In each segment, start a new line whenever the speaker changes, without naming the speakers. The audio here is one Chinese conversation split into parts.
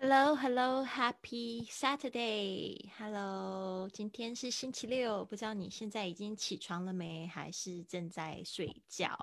Hello, Hello, Happy Saturday. Hello，今天是星期六，不知道你现在已经起床了没，还是正在睡觉？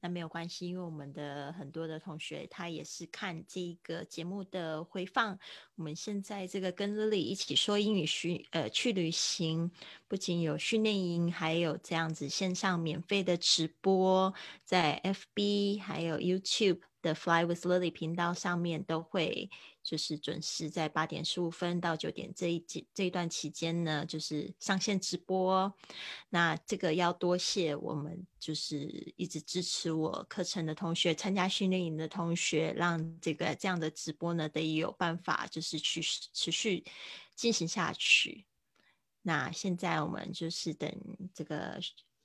那没有关系，因为我们的很多的同学他也是看这个节目的回放。我们现在这个跟 Lily 一起说英语训呃去旅行，不仅有训练营，还有这样子线上免费的直播，在 FB 还有 YouTube 的 Fly with Lily 频道上面都会。就是准时在八点十五分到九点这一节这一段期间呢，就是上线直播。那这个要多谢我们就是一直支持我课程的同学，参加训练营的同学，让这个这样的直播呢得以有办法就是去持续进行下去。那现在我们就是等这个。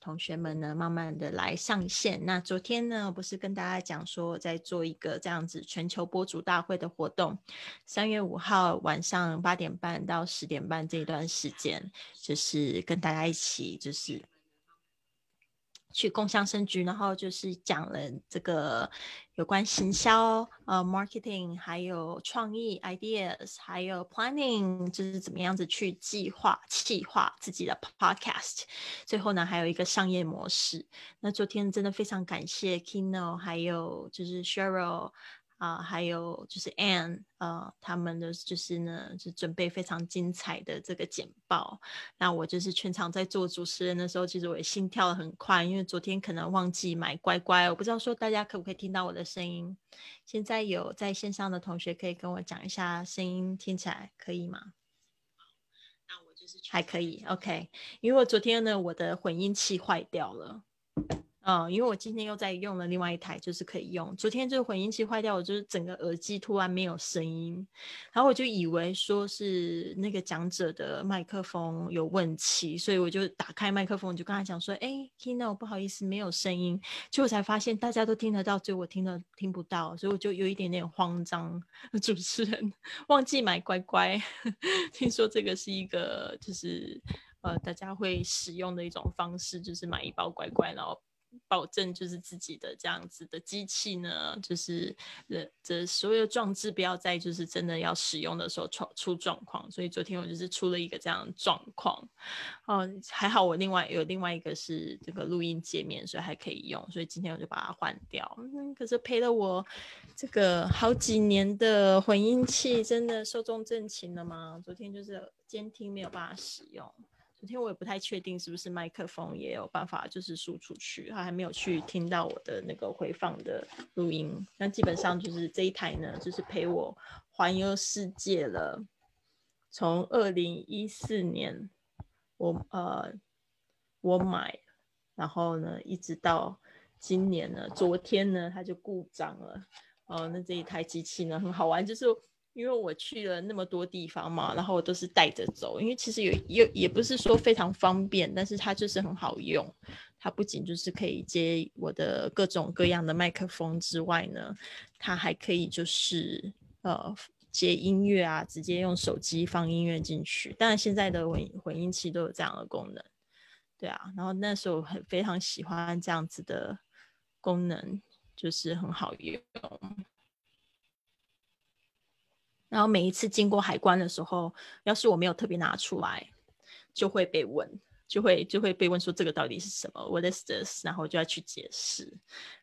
同学们呢，慢慢的来上线。那昨天呢，不是跟大家讲说，在做一个这样子全球播主大会的活动，三月五号晚上八点半到十点半这一段时间，就是跟大家一起，就是。去共享生局，然后就是讲了这个有关行销、呃，marketing，还有创意 ideas，还有 planning，就是怎么样子去计划、企划自己的 podcast。最后呢，还有一个商业模式。那昨天真的非常感谢 Kino，还有就是 Cheryl。啊，还有就是 Anne，呃，他们的就是呢，就准备非常精彩的这个简报。那我就是全场在做主持人的时候，其实我也心跳的很快，因为昨天可能忘记买乖乖，我不知道说大家可不可以听到我的声音。现在有在线上的同学可以跟我讲一下，声音听起来可以吗？那我就是还可以，OK。因为我昨天呢，我的混音器坏掉了。嗯，因为我今天又在用了另外一台，就是可以用。昨天这个混音器坏掉，我就是整个耳机突然没有声音，然后我就以为说是那个讲者的麦克风有问题，所以我就打开麦克风，就跟他讲说：“哎，Kino，不好意思，没有声音。”结果才发现大家都听得到，只有我听的听不到，所以我就有一点点慌张。主持人忘记买乖乖，听说这个是一个就是呃大家会使用的一种方式，就是买一包乖乖，然后。保证就是自己的这样子的机器呢，就是呃这所有的装置不要在就是真的要使用的时候出出状况。所以昨天我就是出了一个这样的状况，哦还好我另外有另外一个是这个录音界面，所以还可以用。所以今天我就把它换掉。嗯，可是赔了我这个好几年的混音器，真的寿终正寝了吗？昨天就是监听没有办法使用。昨天我也不太确定是不是麦克风也有办法就是输出去，他还没有去听到我的那个回放的录音。那基本上就是这一台呢，就是陪我环游世界了。从二零一四年我呃我买，然后呢一直到今年呢，昨天呢它就故障了。哦，那这一台机器呢很好玩，就是。因为我去了那么多地方嘛，然后我都是带着走，因为其实有也也不是说非常方便，但是它就是很好用。它不仅就是可以接我的各种各样的麦克风之外呢，它还可以就是呃接音乐啊，直接用手机放音乐进去。当然现在的混混音器都有这样的功能，对啊。然后那时候很非常喜欢这样子的功能，就是很好用。然后每一次经过海关的时候，要是我没有特别拿出来，就会被问，就会就会被问说这个到底是什么？What is this？然后就要去解释，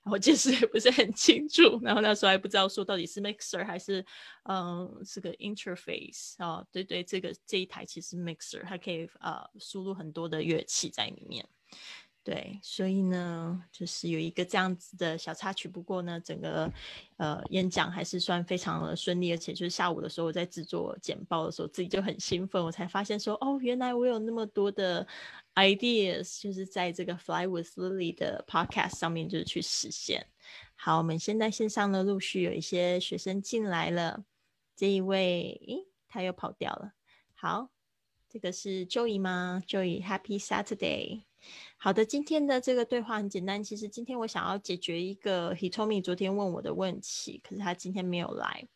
然后解释也不是很清楚。然后那时候还不知道说到底是 mixer 还是嗯是个 interface 啊？对对，这个这一台其实 mixer，它可以呃输入很多的乐器在里面。对，所以呢，就是有一个这样子的小插曲。不过呢，整个呃演讲还是算非常的顺利，而且就是下午的时候我在制作简报的时候，自己就很兴奋。我才发现说，哦，原来我有那么多的 ideas，就是在这个 Fly with Lily 的 podcast 上面就是去实现。好，我们现在线上呢陆续有一些学生进来了。这一位，诶，他又跑掉了。好，这个是 Joey 吗？Joey，Happy Saturday。好的，今天的这个对话很简单。其实今天我想要解决一个 Hitomi 昨天问我的问题，可是他今天没有来，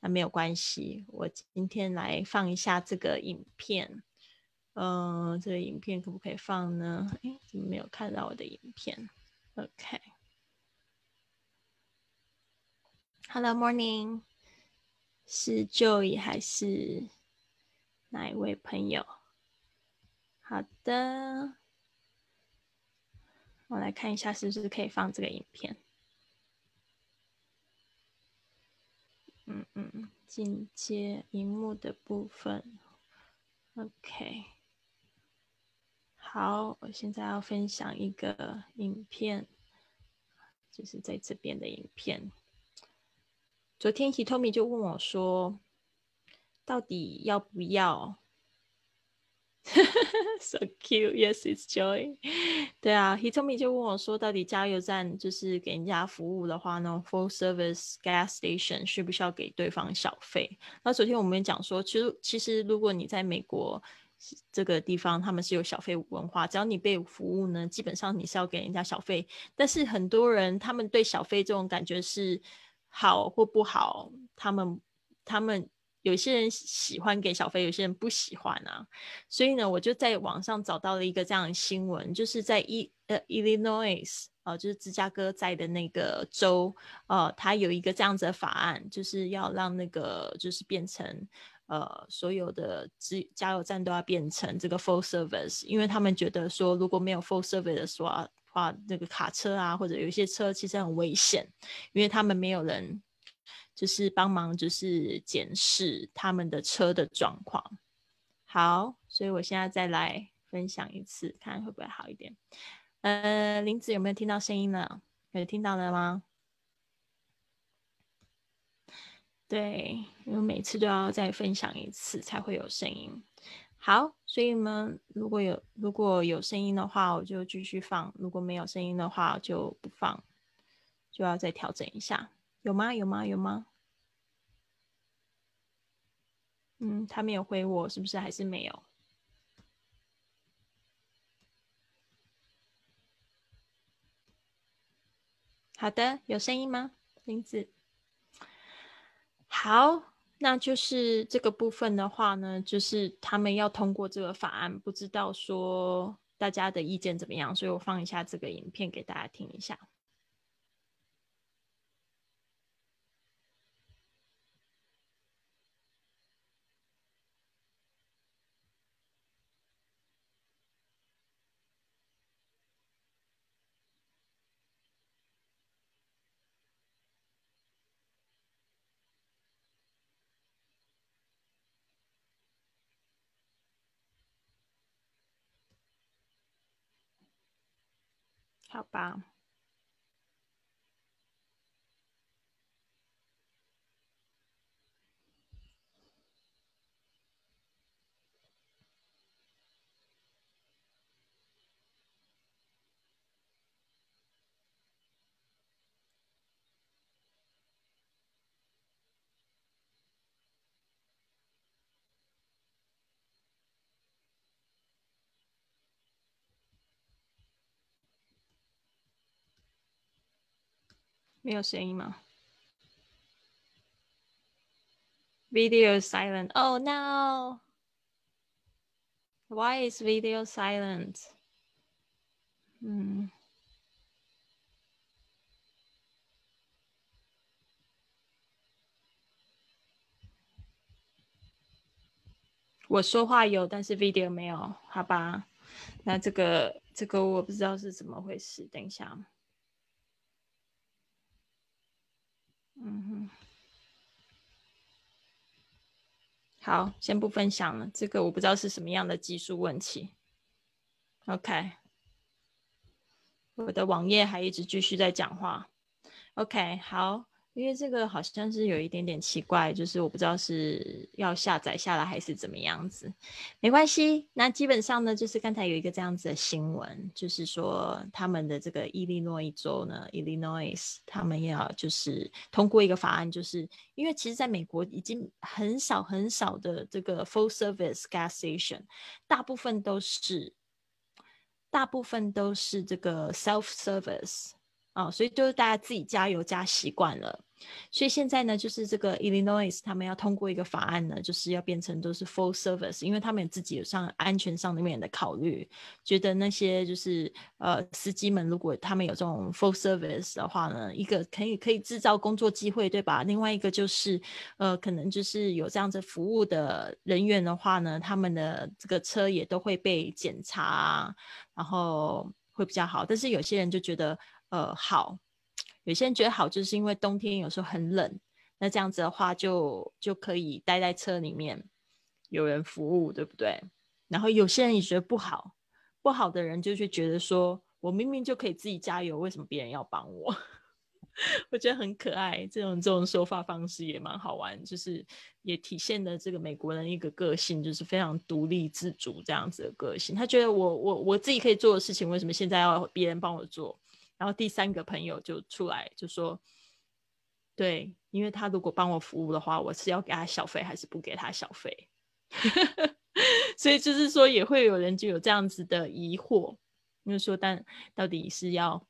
那没有关系。我今天来放一下这个影片。嗯，这个影片可不可以放呢？哎，怎么没有看到我的影片？OK，Hello，Morning。是 Joy 还是哪一位朋友？好的，我来看一下是不是可以放这个影片。嗯嗯，进阶荧幕的部分，OK。好，我现在要分享一个影片，就是在这边的影片。昨天 Hitomi 就问我说：“到底要不要？” So cute, yes, it's joy. 对啊，Hitomi 就问我说：“到底加油站就是给人家服务的话呢，full service gas station 需不需要给对方小费？”那昨天我们也讲说，其实其实如果你在美国这个地方，他们是有小费文化，只要你被服务呢，基本上你是要给人家小费。但是很多人他们对小费这种感觉是。好或不好，他们他们有些人喜欢给小费，有些人不喜欢啊。所以呢，我就在网上找到了一个这样的新闻，就是在伊呃 Illinois 啊，就是芝加哥在的那个州，呃，它有一个这样子的法案，就是要让那个就是变成呃所有的加加油站都要变成这个 full service，因为他们觉得说如果没有 full service 的话。话那个卡车啊，或者有一些车其实很危险，因为他们没有人就是帮忙，就是检视他们的车的状况。好，所以我现在再来分享一次，看会不会好一点。呃，林子有没有听到声音呢？有听到了吗？对，因为每次都要再分享一次才会有声音。好，所以呢，如果有如果有声音的话，我就继续放；如果没有声音的话，就不放，就要再调整一下。有吗？有吗？有吗？嗯，他没有回我，是不是还是没有？好的，有声音吗？林子，好。那就是这个部分的话呢，就是他们要通过这个法案，不知道说大家的意见怎么样，所以我放一下这个影片给大家听一下。好吧。没有声音吗？Video silent. Oh no! Why is video silent? 嗯，我说话有，但是 video 没有，好吧？那这个这个我不知道是怎么回事，等一下。嗯哼，好，先不分享了。这个我不知道是什么样的技术问题。OK，我的网页还一直继续在讲话。OK，好。因为这个好像是有一点点奇怪，就是我不知道是要下载下来还是怎么样子，没关系。那基本上呢，就是刚才有一个这样子的新闻，就是说他们的这个伊利诺伊州呢，Illinois，他们要就是通过一个法案，就是因为其实在美国已经很少很少的这个 full service gas station，大部分都是大部分都是这个 self service。啊，所以就是大家自己加油加习惯了。所以现在呢，就是这个 Illinois 他们要通过一个法案呢，就是要变成都是 full service，因为他们自己有上安全上面的考虑，觉得那些就是呃司机们，如果他们有这种 full service 的话呢，一个可以可以制造工作机会，对吧？另外一个就是呃可能就是有这样子服务的人员的话呢，他们的这个车也都会被检查，然后会比较好。但是有些人就觉得呃好。有些人觉得好，就是因为冬天有时候很冷，那这样子的话就就可以待在车里面，有人服务，对不对？然后有些人也觉得不好，不好的人就会觉得说，我明明就可以自己加油，为什么别人要帮我？我觉得很可爱，这种这种说法方式也蛮好玩，就是也体现了这个美国人一个个性，就是非常独立自主这样子的个性。他觉得我我我自己可以做的事情，为什么现在要别人帮我做？然后第三个朋友就出来就说：“对，因为他如果帮我服务的话，我是要给他小费还是不给他小费？所以就是说，也会有人就有这样子的疑惑，就是说，但到底是要。”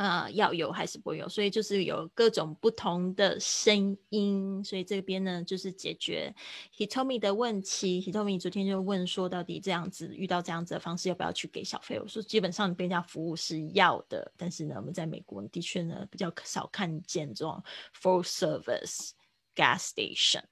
啊，要有还是不有？所以就是有各种不同的声音。所以这边呢，就是解决 Hitomi 的问题。Hitomi 昨天就问说，到底这样子遇到这样子的方式，要不要去给小费？我说，基本上被人家服务是要的，但是呢，我们在美国的确呢比较少看见这种 full service gas station。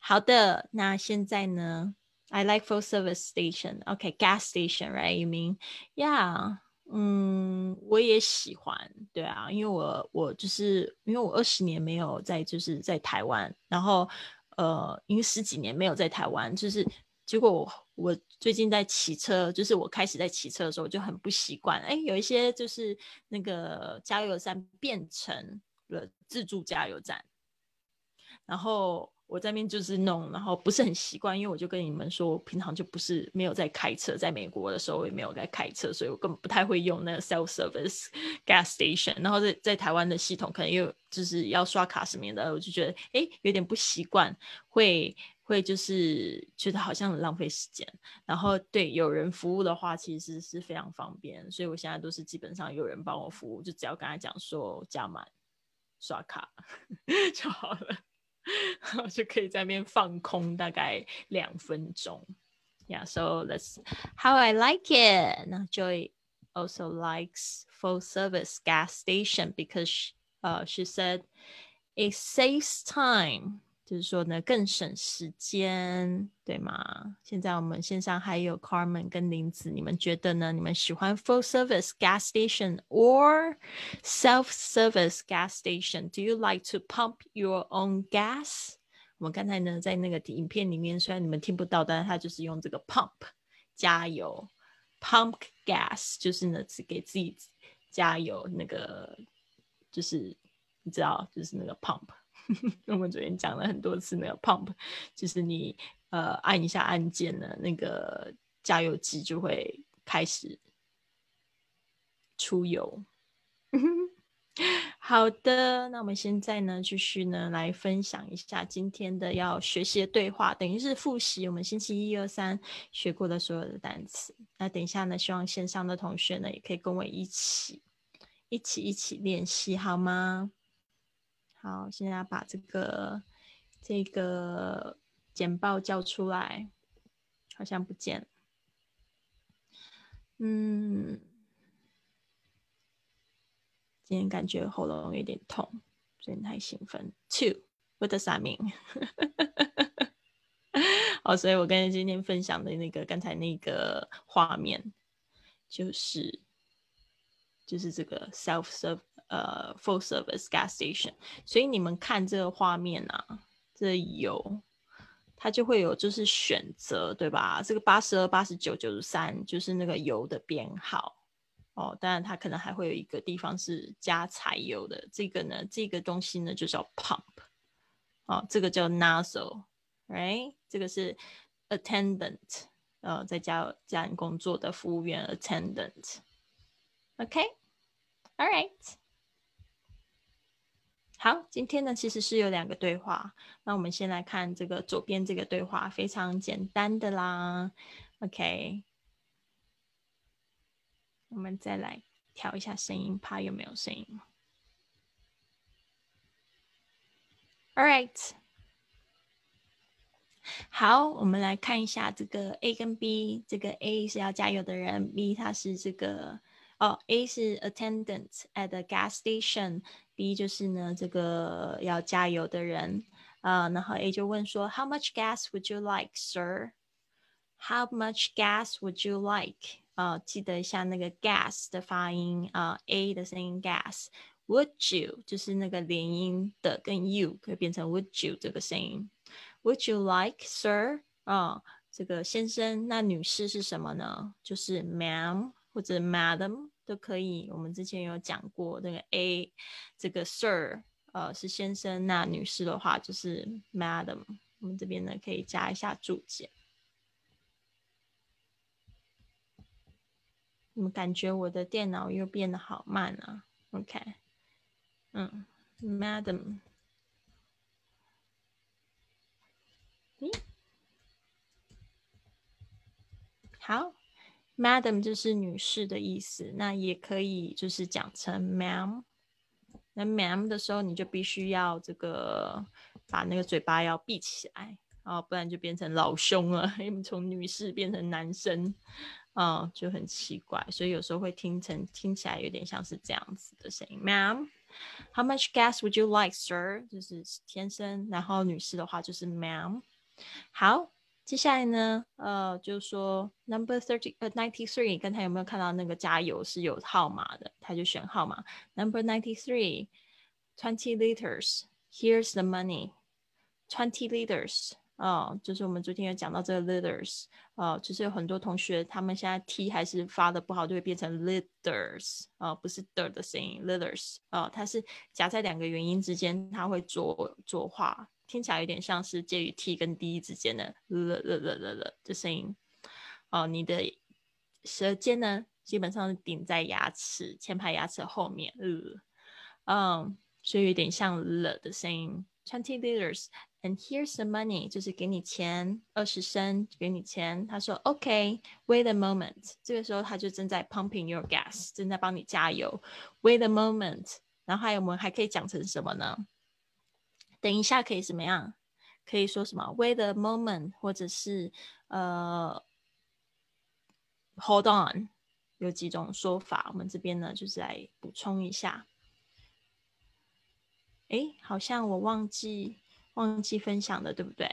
好的，那现在呢，I like full service station. Okay, gas station, right? You mean? Yeah. 嗯，我也喜欢，对啊，因为我我就是因为我二十年没有在就是在台湾，然后呃，因为十几年没有在台湾，就是结果我我最近在骑车，就是我开始在骑车的时候就很不习惯，哎，有一些就是那个加油站变成了自助加油站，然后。我在那边就是弄，然后不是很习惯，因为我就跟你们说，我平常就不是没有在开车，在美国的时候也没有在开车，所以我根本不太会用那个 self service gas station。然后在在台湾的系统可能又就是要刷卡什么的，我就觉得哎有点不习惯，会会就是觉得好像很浪费时间。然后对有人服务的话，其实是非常方便，所以我现在都是基本上有人帮我服务，就只要跟他讲说加满刷卡 就好了。就可以在那边放空大概两分钟。Yeah, so that's how I like it. Now Joy also likes full service gas station because she, uh, she said it saves time. 就是说呢，更省时间，对吗？现在我们线上还有 Carmen 跟林子，你们觉得呢？你们喜欢 full service gas station or self service gas station? Do you like to pump your own gas? 我们刚才呢，在那个影片里面，虽然你们听不到，但是他就是用这个 pump 加油，pump gas 就是呢，只给自己加油，那个就是你知道，就是那个 pump。我们昨天讲了很多次那个 pump，就是你呃按一下按键呢，那个加油机就会开始出油。好的，那我们现在呢继续呢来分享一下今天的要学习的对话，等于是复习我们星期一二三学过的所有的单词。那等一下呢，希望线上的同学呢也可以跟我一起一起一起练习，好吗？好，现在把这个这个简报叫出来，好像不见。嗯，今天感觉喉咙有点痛，最近太兴奋。Two，what does that mean？哦，所以我跟今天分享的那个刚才那个画面，就是就是这个 self serve。呃，full service gas station，所以你们看这个画面啊，这油它就会有就是选择，对吧？这个八十二、八十九、九十三就是那个油的编号哦。当然，它可能还会有一个地方是加柴油的，这个呢，这个东西呢就叫 pump，哦，这个叫 nozzle，right？这个是 attendant，呃，在加加油工作的服务员 attendant，OK？All right，。好，今天呢其实是有两个对话，那我们先来看这个左边这个对话，非常简单的啦。OK，我们再来调一下声音，怕有没有声音。All right，好，我们来看一下这个 A 跟 B。这个 A 是要加油的人，B 他是这个哦，A 是 attendant at the gas station，B 就是呢这个要加油的人啊。然后 A 就问说，How much gas would you like, sir? How much gas would you like? 啊，记得一下那个 gas 的发音啊，A 的声音 gas。Would you 就是那个连音的，跟 you 可以变成 Would you 这个声音。Would you like, sir？啊，这个先生，那女士是什么呢？就是 ma'am 或者 madam 都可以。我们之前有讲过，那个 a 这个 sir，呃，是先生，那女士的话就是 madam。我们这边呢可以加一下注解。怎么感觉我的电脑又变得好慢啊？OK。嗯，Madam，嗯，好，Madam 就是女士的意思，那也可以就是讲成 Ma'am。那 Ma'am 的时候，你就必须要这个把那个嘴巴要闭起来啊，不然就变成老兄了，因为从女士变成男生啊，就很奇怪，所以有时候会听成听起来有点像是这样子的声音，Ma'am。How much gas would you like, sir？就是先生，然后女士的话就是 ma'am。好，接下来呢，呃，就说 number thirty 呃 ninety three，刚才有没有看到那个加油是有号码的？他就选号码 number ninety three，twenty liters。Here's the money. Twenty liters. 哦，就是我们昨天有讲到这个 leaders，哦，就是有很多同学他们现在 t 还是发的不好，就会变成 liters，哦，不是的的声音，leaders，哦，它是夹在两个元音之间，它会浊浊化，听起来有点像是介于 t 跟 d 之间的了了了了了的声音，哦，你的舌尖呢，基本上是顶在牙齿前排牙齿后面，呃，嗯，所以有点像了的声音，twenty liters。And here's the money，就是给你钱，二十升给你钱。他说，OK，wait a moment。这个时候他就正在 pumping your gas，正在帮你加油。Wait a moment。然后还有我们还可以讲成什么呢？等一下可以怎么样？可以说什么？Wait a moment，或者是呃，hold on，有几种说法。我们这边呢就是来补充一下。哎，好像我忘记。忘记分享的，对不对？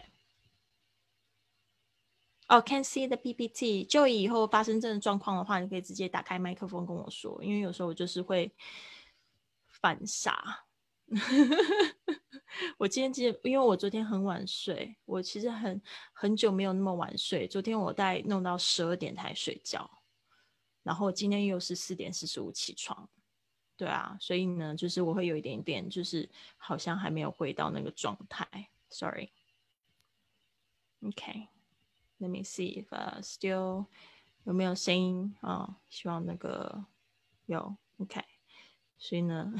哦，Can see the PPT。就以后发生这种状况的话，你可以直接打开麦克风跟我说，因为有时候我就是会犯傻。我今天其实因为我昨天很晚睡，我其实很很久没有那么晚睡。昨天我大概弄到十二点才睡觉，然后今天又是四点四十五起床。对啊，所以呢，就是我会有一点点，就是好像还没有回到那个状态。Sorry。OK，Let me see if still 有没有声音啊？希望那个有。OK，所以呢，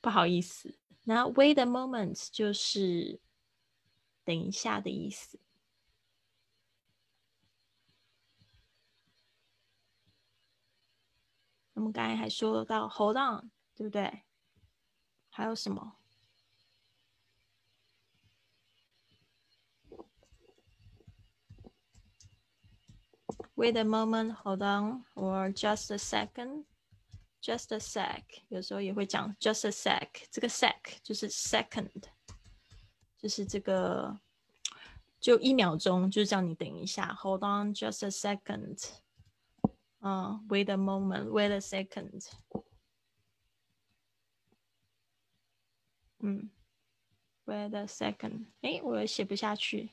不好意思。那 Wait a moment 就是等一下的意思。我们刚才还说到 hold on，对不对？还有什么？Wait a moment, hold on, or just a second, just a sec。有时候也会讲 just a sec，这个 sec 就是 second，就是这个就一秒钟，就叫你等一下，hold on just a second。嗯，wait a moment，wait a second。嗯，wait a second。哎，我写不下去，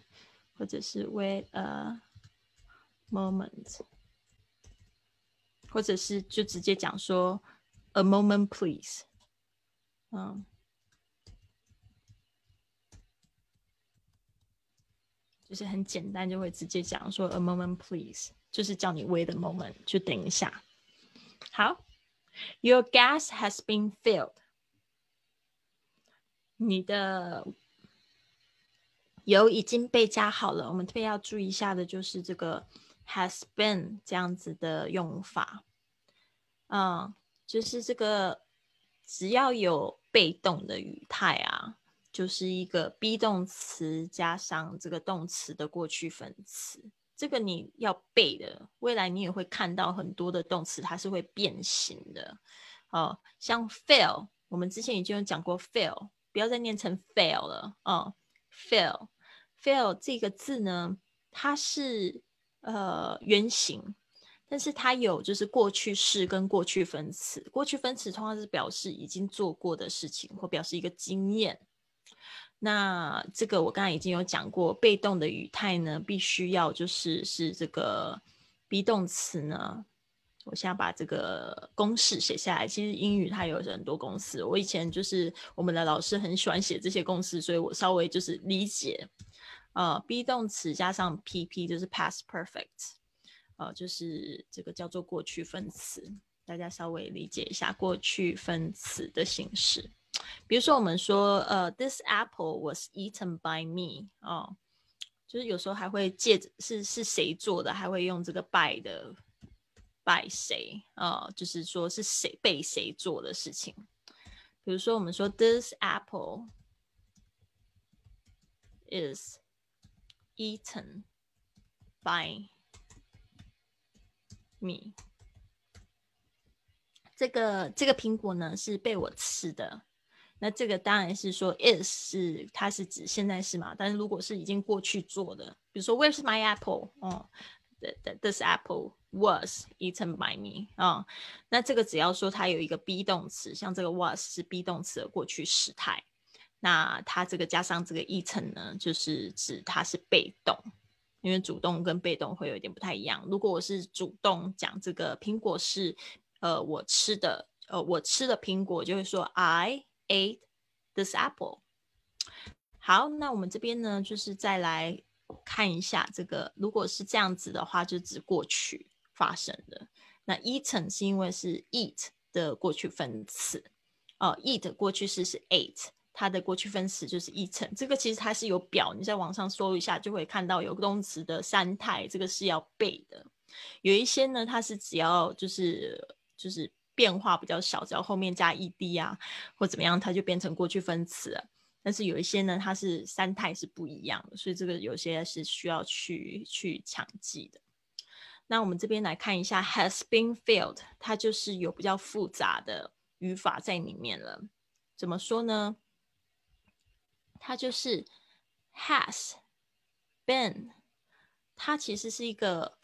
或者是 wait a moment，或者是就直接讲说 a moment please。嗯，就是很简单，就会直接讲说 a moment please。就是叫你 wait a moment，就等一下。好，Your gas has been filled。你的油已经被加好了。我们特别要注意一下的就是这个 has been 这样子的用法。嗯，就是这个只要有被动的语态啊，就是一个 be 动词加上这个动词的过去分词，这个你要背的。未来你也会看到很多的动词，它是会变形的。哦，像 fail，我们之前已经有讲过 fail，不要再念成 fail 了。哦，fail，fail 这个字呢，它是呃原型。但是它有就是过去式跟过去分词，过去分词通常是表示已经做过的事情，或表示一个经验。那这个我刚才已经有讲过，被动的语态呢，必须要就是是这个 be 动词呢。我现在把这个公式写下来。其实英语它有很多公式，我以前就是我们的老师很喜欢写这些公式，所以我稍微就是理解。呃，be 动词加上 PP 就是 past perfect。呃，就是这个叫做过去分词，大家稍微理解一下过去分词的形式。比如说，我们说，呃，This apple was eaten by me，哦，就是有时候还会借着是是谁做的，还会用这个 by 的 by 谁，啊，就是说是谁被谁做的事情。比如说，我们说，This apple is eaten by。me，这个这个苹果呢是被我吃的，那这个当然是说 is 是它是指现在是嘛？但是如果是已经过去做的，比如说 Where's my apple？哦，This apple was eaten by me。啊，那这个只要说它有一个 be 动词，像这个 was 是 be 动词的过去时态，那它这个加上这个 eat 呢，就是指它是被动。因为主动跟被动会有一点不太一样。如果我是主动讲这个苹果是，呃，我吃的，呃，我吃的苹果，就会说 I ate this apple。好，那我们这边呢，就是再来看一下这个，如果是这样子的话，就指过去发生的。那 eaten 是因为是 eat 的过去分词，哦，eat 过去式是 ate。它的过去分词就是 eaten，这个其实它是有表，你在网上搜一下就会看到有动词的三态，这个是要背的。有一些呢，它是只要就是就是变化比较小，只要后面加 ed 啊或怎么样，它就变成过去分词。但是有一些呢，它是三态是不一样的，所以这个有些是需要去去强记的。那我们这边来看一下 has been filled，它就是有比较复杂的语法在里面了。怎么说呢？它就是 has been，它其实是一个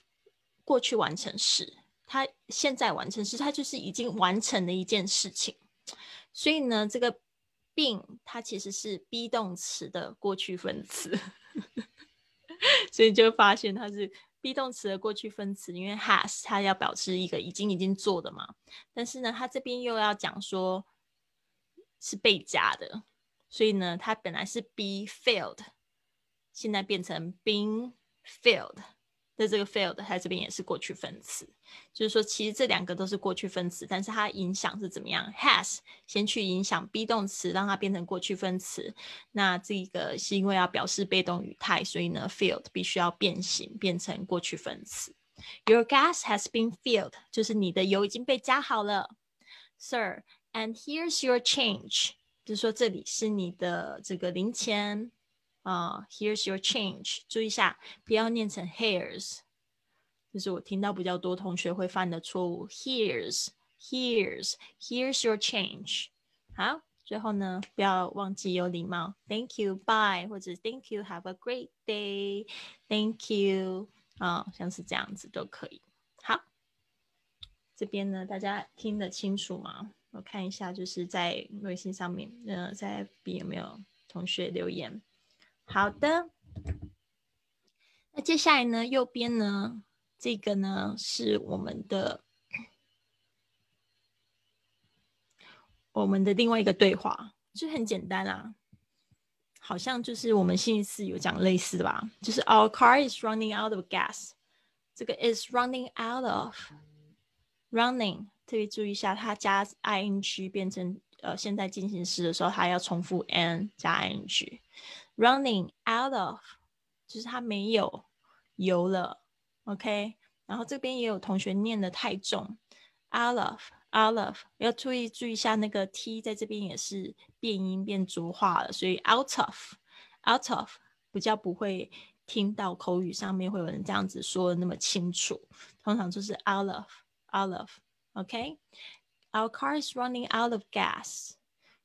过去完成时，它现在完成时，它就是已经完成的一件事情。所以呢，这个 been 它其实是 be 动词的过去分词，所以就发现它是 be 动词的过去分词，因为 has 它要表示一个已经已经做的嘛。但是呢，它这边又要讲说是被加的。所以呢，它本来是 be filled，现在变成 being filled。那这个 filled 它这边也是过去分词，就是说其实这两个都是过去分词，但是它影响是怎么样？has 先去影响 be 动词，让它变成过去分词。那这个是因为要表示被动语态，所以呢，filled 必须要变形变成过去分词。Your gas has been filled，就是你的油已经被加好了，Sir，and here's your change。就是说，这里是你的这个零钱啊，Here's your change。注意一下，不要念成 Here's，这是我听到比较多同学会犯的错误。Here's，Here's，Here's your change。好，最后呢，不要忘记有礼貌，Thank you，Bye，或者 Thank you，Have a great day，Thank you，啊，像是这样子都可以。好，这边呢，大家听得清楚吗？我看一下，就是在微信上面，呃，在 B 有没有同学留言？好的，那接下来呢，右边呢，这个呢是我们的我们的另外一个对话，就很简单啊，好像就是我们星期四有讲类似的吧，就是 Our car is running out of gas，这个 is running out of running。特别注意一下，它加 ing 变成呃现在进行时的时候，它要重复 n 加 ing。Running out of 就是它没有油了，OK。然后这边也有同学念的太重 out of out of 要注意注意一下那个 t 在这边也是变音变浊化了，所以 out of out of 比较不会听到口语上面会有人这样子说的那么清楚，通常就是 out of out of OK。Our car is running out of gas。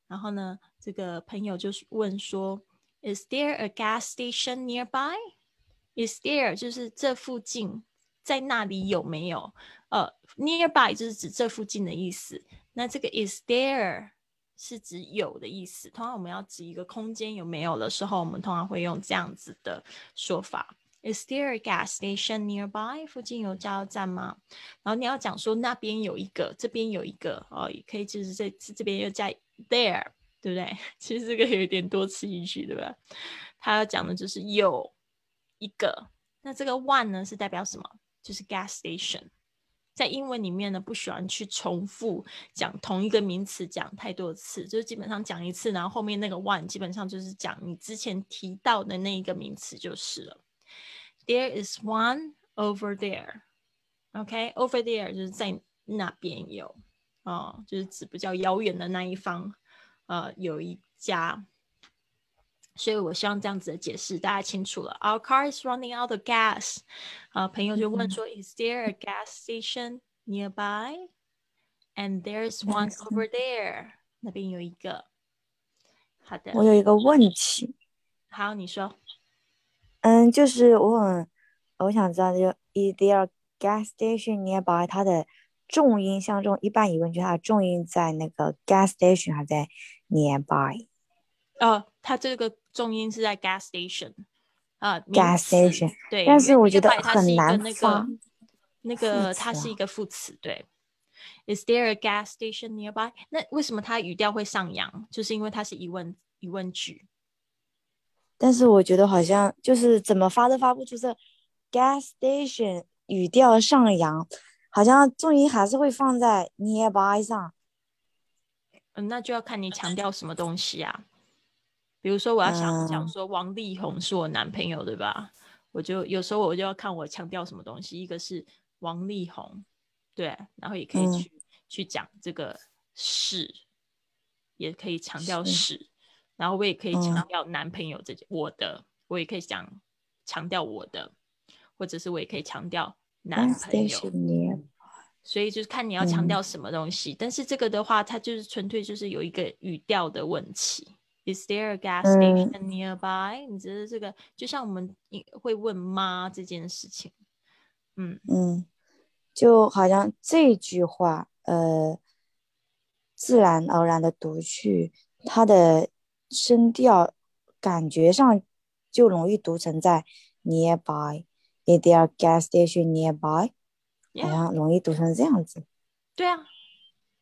然后呢，这个朋友就是问说，Is there a gas station nearby? Is there 就是这附近，在那里有没有？呃，nearby 就是指这附近的意思。那这个 is there 是指有的意思。通常我们要指一个空间有没有的时候，我们通常会用这样子的说法。Is there a gas station nearby？附近有加油站吗？然后你要讲说那边有一个，这边有一个哦，也可以就是这这边又加 there，对不对？其实这个有点多此一举，对吧？他要讲的就是有。一个，那这个 one 呢是代表什么？就是 gas station。在英文里面呢，不喜欢去重复讲同一个名词讲太多次，就是基本上讲一次，然后后面那个 one 基本上就是讲你之前提到的那一个名词就是了。There is one over there. OK, over there 就是在那边有，哦，就是指比较遥远的那一方，呃，有一家。所以我希望这样子的解释大家清楚了。Our car is running out of gas。啊，朋友就问说，Is there a gas station nearby? And there's one over there。那边有一个。好的。
我有一个问题。
好，你说。
嗯，就是我很，我想知道，就 Is there a gas station nearby？它的重音像这种一般疑问句，它的重音在那个 gas station 还在 nearby？
哦，它这个重音是在 gas station 啊
，gas station
对，
但是我觉得很难
发。那个它是一个副词，对。Is there a gas station nearby？那为什么它语调会上扬？就是因为它是疑问疑问句。
但是我觉得好像就是怎么发都发不出这 gas station 语调上扬，好像重音还是会放在 nearby 上。
嗯，那就要看你强调什么东西啊。比如说，我要想讲说王力宏是我男朋友，对吧？我就有时候我就要看我强调什么东西。一个是王力宏，对，然后也可以去去讲这个是，也可以强调是，然后我也可以强调男朋友这件我的，我也可以讲强调我的，或者是我也可以强调男朋友。所以就是看你要强调什么东西。但是这个的话，它就是纯粹就是有一个语调的问题。Is there a gas station nearby？你觉得这个就像我们会问妈这件事情，
嗯嗯，就好像这句话，呃，自然而然的读去，它的声调感觉上就容易读成在 nearby。Is there a gas station nearby？好像容易读成这样子。
对啊，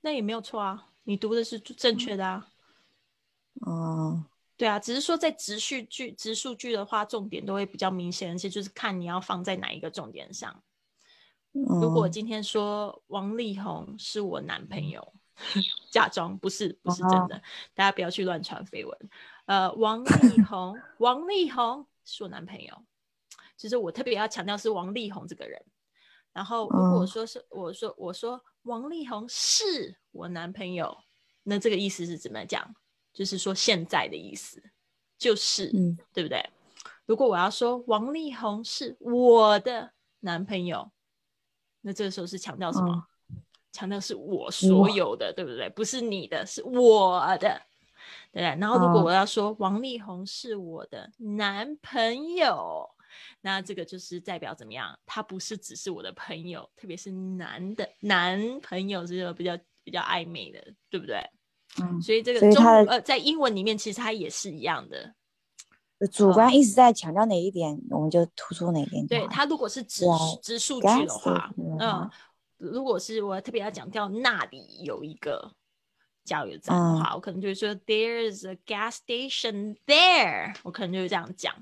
那也没有错啊，你读的是正确的啊。
哦，
对啊，只是说在直叙句、直述句的话，重点都会比较明显，而且就是看你要放在哪一个重点上。如果今天说王力宏是我男朋友，假装不是，不是真的，大家不要去乱传绯闻。呃，王力宏，王力宏是我男朋友，就是我特别要强调是王力宏这个人。然后如果说是我说我说王力宏是我男朋友，那这个意思是怎么讲？就是说现在的意思，就是，对不对？如果我要说王力宏是我的男朋友，那这个时候是强调什么？强调是我所有的，对不对？不是你的，是我的，对？然后如果我要说王力宏是我的男朋友，那这个就是代表怎么样？他不是只是我的朋友，特别是男的男朋友，是比较比较暧昧的，对不对？
嗯，
所以这个中呃，在英文里面其实它也是一样的。
主观一直在强调哪一点，我们就突出哪一点。
对他如果是指指数据的话，嗯，如果是我特别要强调那里有一个加油站的话，我可能就会说 There's a gas station there，我可能就会这样讲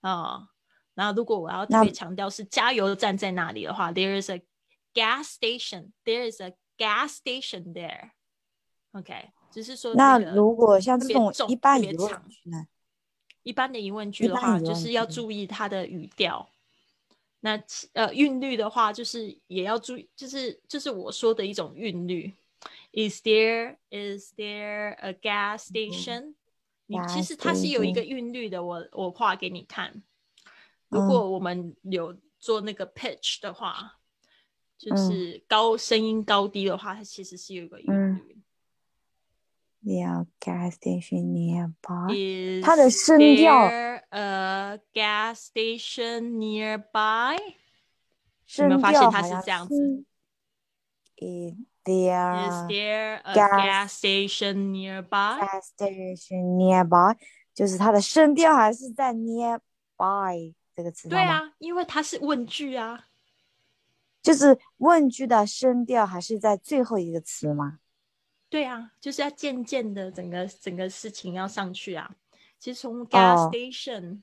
啊。然后如果我要特别强调是加油站在那里的话，There's a gas station，There's a gas station there，OK。只是说，
那如果像这种一般疑问
句呢？一般的疑问句的话，就是要注意它的语调。那其呃韵律的话，就是也要注意，就是就是我说的一种韵律。Is there is there a gas station？、你其实它是有一个韵律的，我我画给你看。如果我们有做那个 pitch 的话，就是高声音高低的话，它其实是有一个韵
嗯
律。
There gas station nearby。
Is
它的声调
there a gas station nearby？
声
有发现它是
调好像
这样子
Is
Is
there
there a
gas-
gas station
nearby？gas station nearby？就是它的声调还是在 nearby 这个词
对？啊，因为它是问句啊。
就是问句的声调还是在最后一个词吗？
对啊，就是要渐渐的整个整个事情要上去啊。其实从 gas
哦
station，、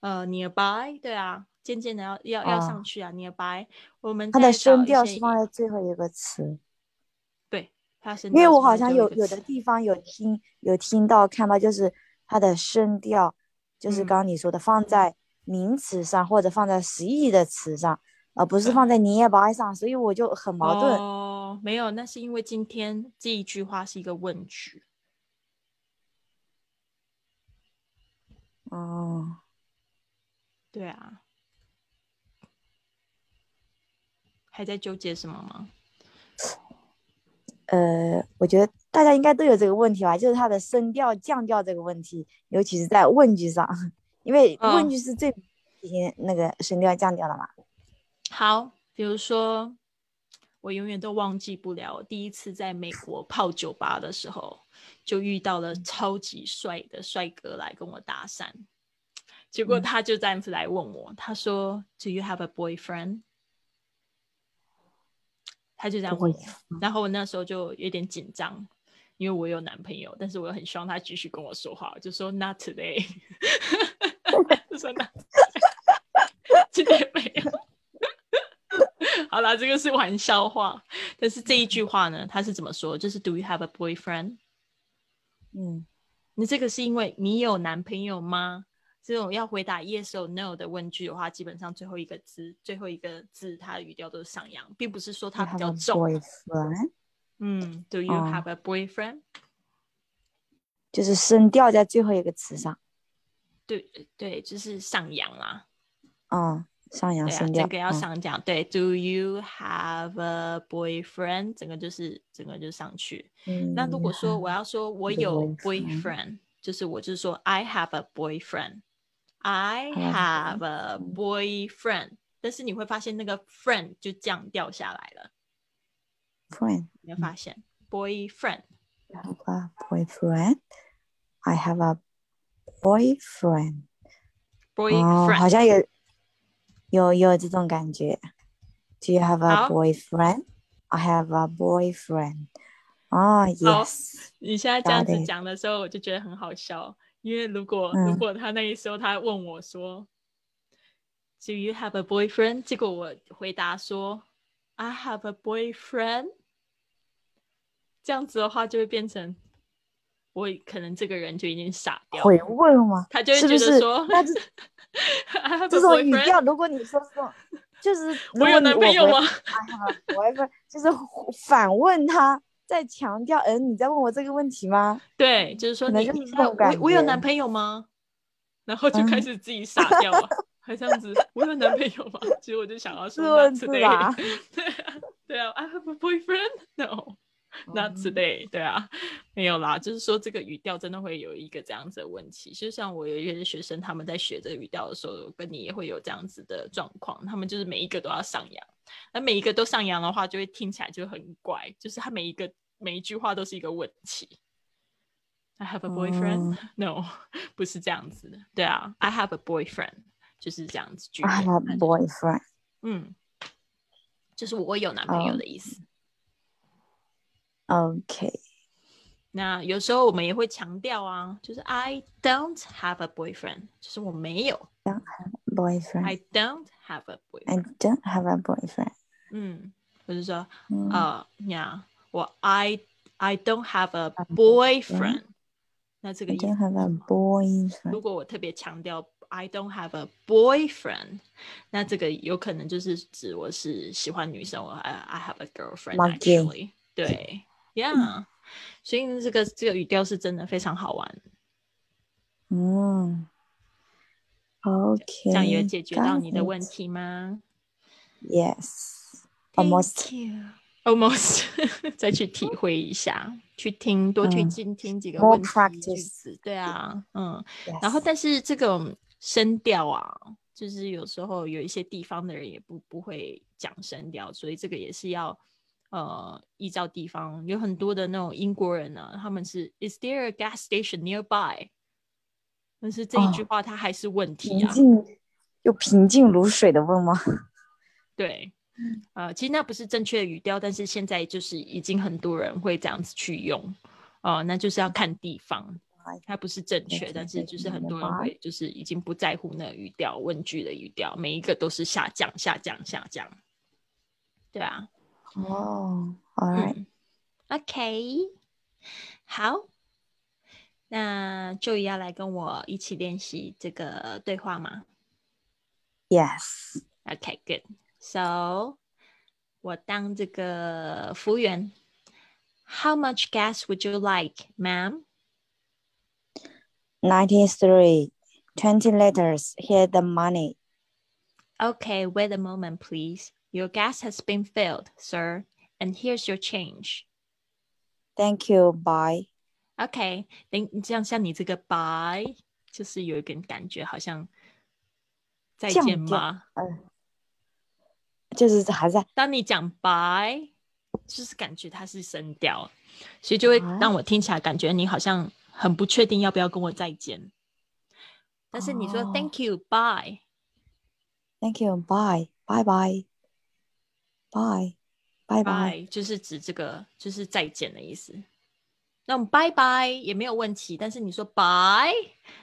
呃，nearby，对啊，渐渐的要要要
哦
上去啊，nearby。我们
它的声调是放在最后一个词，
对，它声
因为我好像有有的地方有听有听到看到，就是它的声调，就是
嗯
刚刚你说的放在名词上或者放在实义的词上，而不是放在 nearby 上，所以我就很矛盾。
哦，没有，那是因为今天这一句话是一个问句。
哦，
对啊，还在纠结什么吗？
呃，我觉得大家应该都有这个问题吧，就是它的声调降调这个问题，尤其是在问句上，因为
嗯
问句是最体现那个声调降调的嘛。
好，比如说，我永远都忘记不了我第一次在美国泡酒吧的时候，就遇到了超级帅的帅哥来跟我搭讪，结果
嗯。
他就这样子来问我，他说：“Do you have a boyfriend？” 他就这样问我，然后我那时候就有点紧张，因为我有男朋友，但是我又很希望他继续跟我说话，我就说 Not today，就说 Not，今天没有。好啦，这个是玩笑话，但是这一句话呢，他是怎么说？就是 Do you have a boyfriend？
嗯，
你这个是因为你有男朋友吗？这种要回答 yes or no 的问句的话，基本上最后一个字，最后一个字它的语调都是上扬，并不是说它比较重。嗯，Do you
哦
have a boyfriend？、
就是声调在最后一个词上，
对对，就是上扬啦。
嗯，上扬
对啊，
声调，
整个要
嗯
上讲。对，Do you have a boyfriend？整个就是整个就上去。
嗯
那如果说我要说我有
boyfriend
就是我就是说 I have a boyfriend。I
have
a boyfriend，但是你会发现那个 friend 就降掉下来了
，friend，
你会发现 boyfriend。
you have a boyfriend，I have a boyfriend，哦
，boyfriend，、
好像有有有这种感觉。Do you have a
好
boyfriend? I have a boyfriend. 哦，yes，
你现在这样子讲的时候，我就觉得很好笑，因为如果、
嗯
如果他那个时候他问我说，Do you have a boyfriend？结果我回答说，I have a boyfriend。这样子的话，就会变成我可能这个人就已经傻掉
会
了，
问吗？
他就会
是
说，
那这
I have a
这种语调，如果你说这种，就是如
我有男朋友吗
？I have a boyfriend，就是反问他，在强调，嗯，你在问我这个问题吗？
对，就是说
能
你你那
就是这种感觉
我我有男朋友吗？然后就开
嗯
始自己傻掉了，还这样子，我有男朋友吗？其实我就想要说对啊，对啊，I have a boyfriend，no。Not
嗯
today，对啊，没有啦，就是说这个语调真的会有一个这样子的问题。就像我有一些学生，他们在学这个语调的时候，跟你也会有这样子的状况，他们就是每一个都要上扬，那每一个都上扬的话，就会听起来就很怪，就是他每一个每一句话都是一个问题。I have a boyfriend、no，不是这样子的。对啊，I have a boyfriend 就是这样子句
I。have a boyfriend。
嗯，就是我有男朋友
哦
的意思。
OK，
那有时候我们也会强调啊，就是 I don't have a boyfriend，就是我没有
boyfriend。
，I don't have a
I
boyfriend。
don't have a boyfriend。
嗯，或者说
嗯
呃呀，我 I I don't have a boyfriend。那这个，
I
意思
don't have a boyfriend。
如果我特别强调 I don't have a boyfriend，那这个有可能就是指我是喜欢女生，我 I I have a girlfriend actually。对 ，Yeah，所以这个这个语调是真的非常好玩。
嗯，OK，这
样有解决到你的问题吗
？Yes，almost。
almost 再去体会一下，去听多去听听几个问题句子，对啊，嗯，然后但是这种声调啊，就是有时候有一些地方的人也不不会讲声调，所以这个也是要呃依照地方，有很多的那种英国人呢，他们是 Is there a gas station nearby？但是这一句话它还是问题
啊，平静又平静如水的问吗？
对。呃，其实那不是正确的语调，但是现在就是已经很多人会这样子去用，哦，那就是要看地方，它不是正确，但是就是很多人会就是已经不在乎那个语调，问句的语调，每一个都是下降、下降、下降，对啊，
哦，Alright，OK，
好，那就要来跟我一起练习这个对话吗？Yes，OK，Good。So，我当这个服务员。How much gas would you like, ma'am?
Ninety-three, twenty liters. Here the money.
Okay, wait a moment, please. Your gas has been filled, sir, and here's your change.
Thank you. Bye.
OK，等这样像你这个 bye，就是有一点感觉，好像再见吗？嗯。
就是还在，
当你讲白，就是感觉它是声调，所以就会让我听起来感觉你好像很不确定要不要跟我再见。但是你说 Thank you,
bye，Thank you, bye, Bye bye, bye, bye bye，
就是指这个就是再见的意思。那我们拜拜也没有问题，但是你说拜，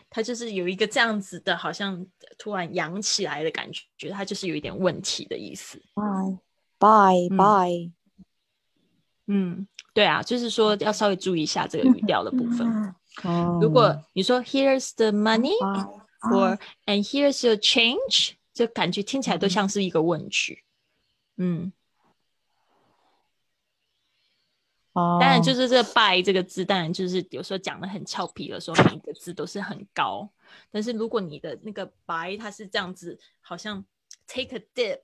它就是有一个这样子的，好像突然扬起来的感觉，觉得它就是有一点问题的意思。
拜拜拜，
嗯，对啊，就是说要稍微注意一下这个语调的部分。如果你说 Here's the money，or and here's your change，就感觉听起来都像是一个问句。嗯。当然，就是这 “by” 这个字，当然就是有时候讲的很俏皮的时候，每一个字都是很高。但是如果你的那个 “by” 它是这样子，好像 “take a dip”，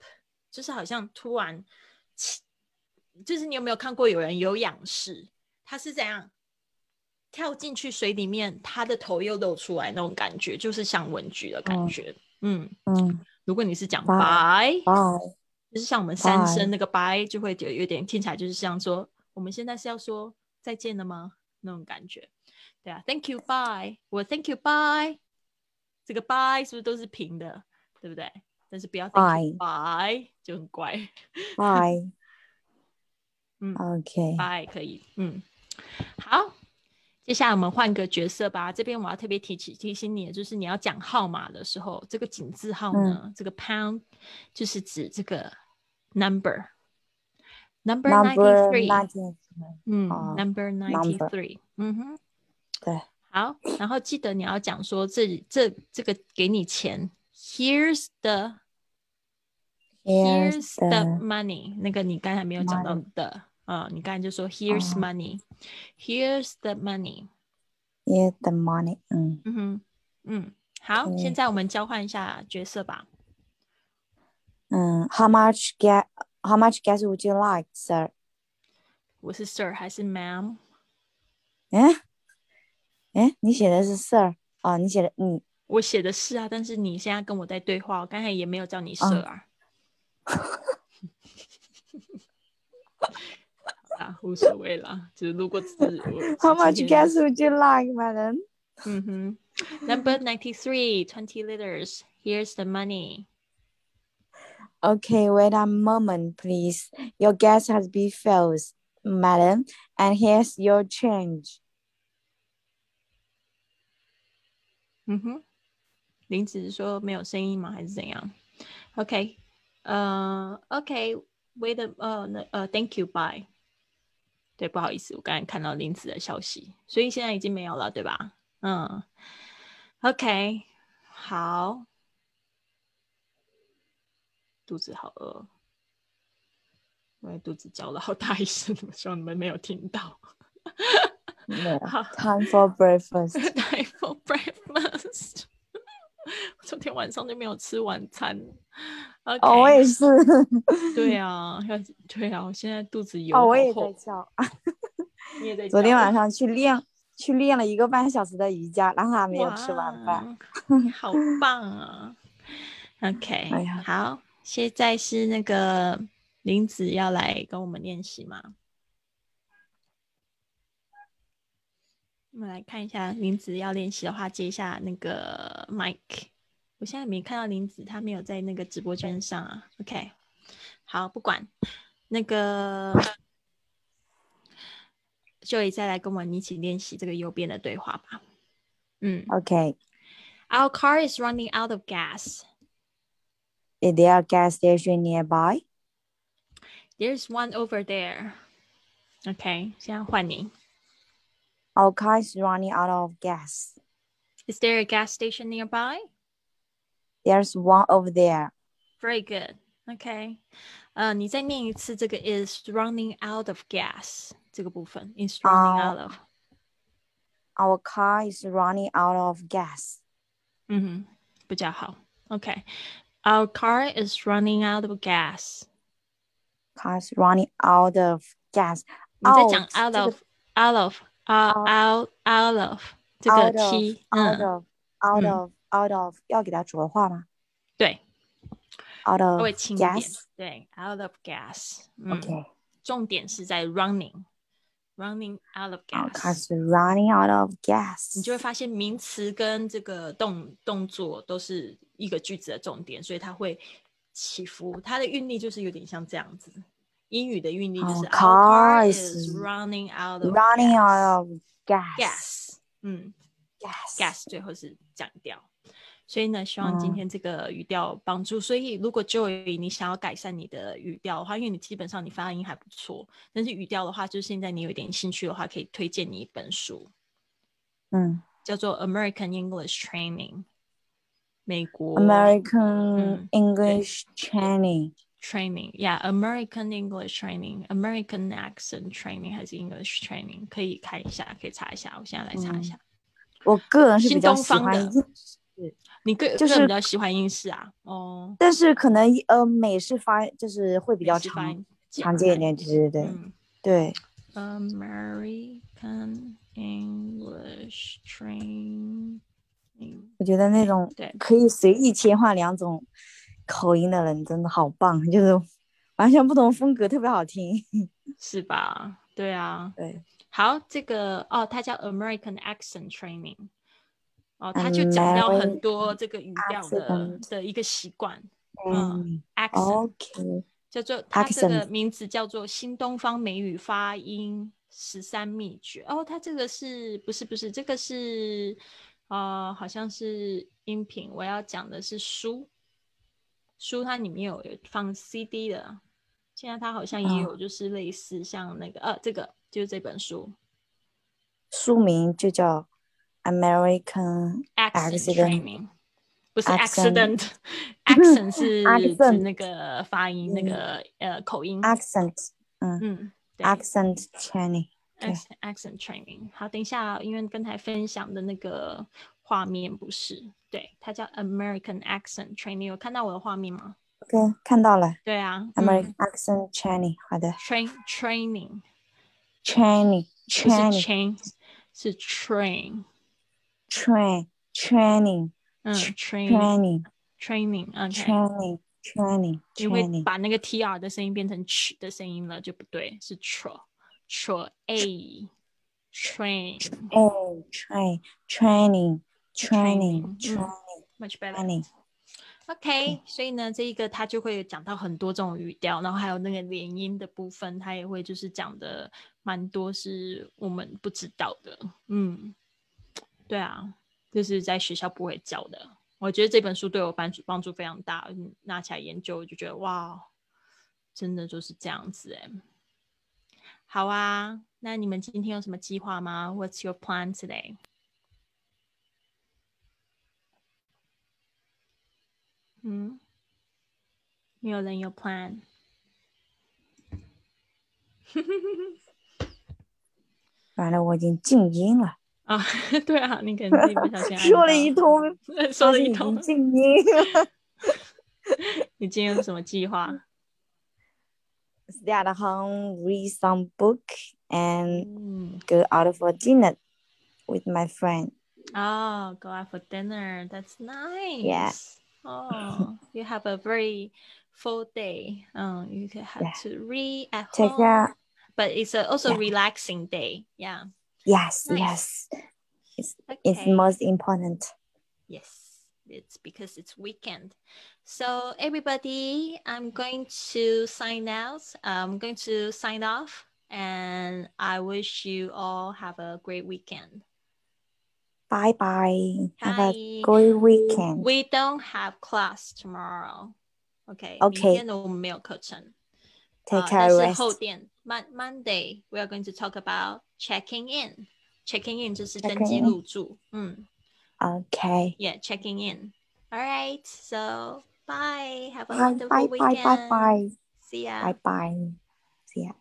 就是好像突然，就是你有没有看过有人有仰视？他是怎样跳进去水里面，他的头又露出来那种感觉，就是像文具的感觉。嗯嗯，如果你是讲 “by”，就是像我们三声那个 “by”，就会有有点听起来就是像说。我们现在是要说再见了吗？那种感觉，对啊，Thank you, bye。我 Thank you, bye。这个 bye 是不是都是平的，对不对？但是不要 Thank you, bye 就很乖。
Bye。
嗯
，OK，bye
可以。嗯，好，接下来我们换个角色吧。这边我要特别提起提醒你，就是你要讲号码的时候，这个井字号呢，这个 pound 就是指这个 number。Number ninety three，嗯，Number ninety three，嗯哼，
对，
好，然后记得你要讲说这这这个给你钱，Here's the，Here's the money，那个你刚才没有讲到的，啊，你刚才就说 Here's money，Here's the
money，Here's the money，
嗯嗯哼，嗯，好，现在我们交换一下角色吧，
嗯，How much get？How much gas would you like, sir?
我是 sir 还是 ma'am？
哎哎，你写的是 sir 哦，你写的嗯，
我写的是啊，但是你现在跟我在对话，我刚才也没有叫你 sir 啊。啊，无所谓啦，就是如果是
How much gas would you like, madam?
嗯哼，Number ninety three, twenty liters. Here's the money.
Okay, wait a moment, please. Your gas has been filled, madam, and here's your change.
嗯哼，林子说没有声音吗？还是怎样？OK，呃，OK，wait a，呃，那呃，Thank you, bye。对，不好意思，我刚才看到林子的消息，所以现在已经没有了，对吧？嗯，OK， 好， 肚子好饿，因为肚子叫了好大一声，希望你们没有听到。
没有，Time for breakfast。
Time for breakfast。我昨天晚上就没有吃晚餐。
哦，我也是。
对啊，要对啊，我现在肚子有
哦，
好
我也在叫。
你也在
昨天晚上去练，去练了一个半小时的瑜伽，然后还没有吃晚饭。
哇，好棒啊！OK，、
哎呀
好，现在是那个林子要来跟我们练习吗？我们来看一下，林子要练习的话，接一下那个 Mike。我现在没看到林子，他没有在那个直播间上啊。OK，好，不管那个，就也再来跟我们一起练习这个右边的对话吧。嗯
OK，Is、
，Our car is running out of gas.
there a gas station nearby?
There's one over there. OK，现在换你。
Our car is running out of gas.
Is there a gas station nearby?
There's one over there.
Very good. OK，呃，你再念一次这个 is running out of gas 这个部分 is running
啊
out of。
Our car is running out of gas.
嗯哼，比较好。 OK，Our car is running out of gas。
Car is running out of gas.
你在讲
Out，
out
这个
of out of out out out of 这个
out of
t，
out
嗯，
of out
嗯
of out of 要给它浊化吗
对，
？Out
稍
of
微轻一点
gas.，
对，out of gas。嗯
OK，
重点是在 Running，running out of gas。
is running out of gas.
你就会发现名词跟这个动动作都是一个句子的重点，所以它会起伏，它的韵律就是有点像这样子。英语的韵律就是
car is
running out of
running out of gas.
gas，嗯 Gas.，gas 最后是降调。所以呢，希望今
嗯
天这个语调帮助。所以，如果 Joy 你想要改善你的语调的话，因为你基本上你发音还不错，但是语调的话，就是现在你有一点兴趣的话，可以推荐你一本书，
嗯
叫做《American English Training》，美国
，American
嗯
English training.
Training，Yeah，American English Training，American Accent Training 还是 English Training，可以看一下，可以查一下。我现在来查一
嗯
下。
我个人是比
新
较喜
东方的
欢英，
你个
就是
比较喜欢英式啊？哦，
但是可能呃美式发就是会比
比
较常
常
常见一点，对对对
嗯
对。
，American English Training，
我觉得那种
对
可以随意切换两种口音的人真的好棒，就是完全不同风格，特别好听。
是吧？对啊。
对，
好，这个哦，它叫 American Accent Training，哦，他就讲到很多这个语调的的一个习惯，
嗯
叫做他这个名字叫做新东方美语发音十三秘诀。哦，他这个是不是不是这个是呃，好像是音频，我要讲的是书，书它里面有有放 CD 的，现在它好像也有
哦
就是类似像那个、呃，这个就是这本书。
书名就叫 American
accent
Accident
training，不是
accent
accident，accent 是指
Accent
那个发音那
嗯
个呃口音。
accent，嗯
嗯，对
，accent training，对
accent accent training。好，等一下，因为刚才分享的那个画面不是，对，它叫 American accent training。有看到我的画面吗
？，OK，看到了
对啊
，American
嗯
accent training，好的
，train
training，training
不是
training
chain，是 train，
train training
嗯，train
training
training，OK。
training training
你会
training
把那个 T R 的声音变成 ch 的声音了，就不对，是 tr tr a train
Oh, train, training, training,
Training，嗯
training,
much better。
training.
OK，所以呢，这一个它就会讲到很多这种语调，然后还有那个连音的部分，它也会就是讲的蛮多是我们不知道的。嗯，对啊，就是在学校不会教的。我觉得这本书对我帮助帮助非常大，拿起来研究我就觉得哇，真的就是这样子哎。好啊，那你们今天有什么计划吗？What's your plan today？嗯，没有人有 plan。
完了，我已经静音了。
啊，对啊，你可能自己不小心
说了一通，
说了一通
静音。
你今天有什么计划？
Stay at home, read some book, and go out for dinner with my friend.
Oh, go out for dinner. That's nice.
Yeah.
Oh, you have a very full day. Um, you could have
yeah.
to read at
Take
home.
Care.
But it's a also
Yeah.
relaxing day. Yeah.
Yes,
Nice.
yes. It's
Okay.
it's most important.
Yes, it's because it's weekend. So everybody, I'm going to sign out. I'm going to sign off, and I wish you all have a great weekend.
Bye bye. Have a
Bye.
great weekend.
We don't have class tomorrow. OK，
OK
明天呢我们没有课程。
Take
呃
care,
但是
rest.
后天 Mon Monday we are going to talk about checking in. Checking in 就是登
Checking
记
in
入住。嗯
Okay.
，Yeah, checking in. All right, so bye. Have a
Bye
wonderful
bye bye
weekend.
bye bye.
See ya.
Bye bye. See ya.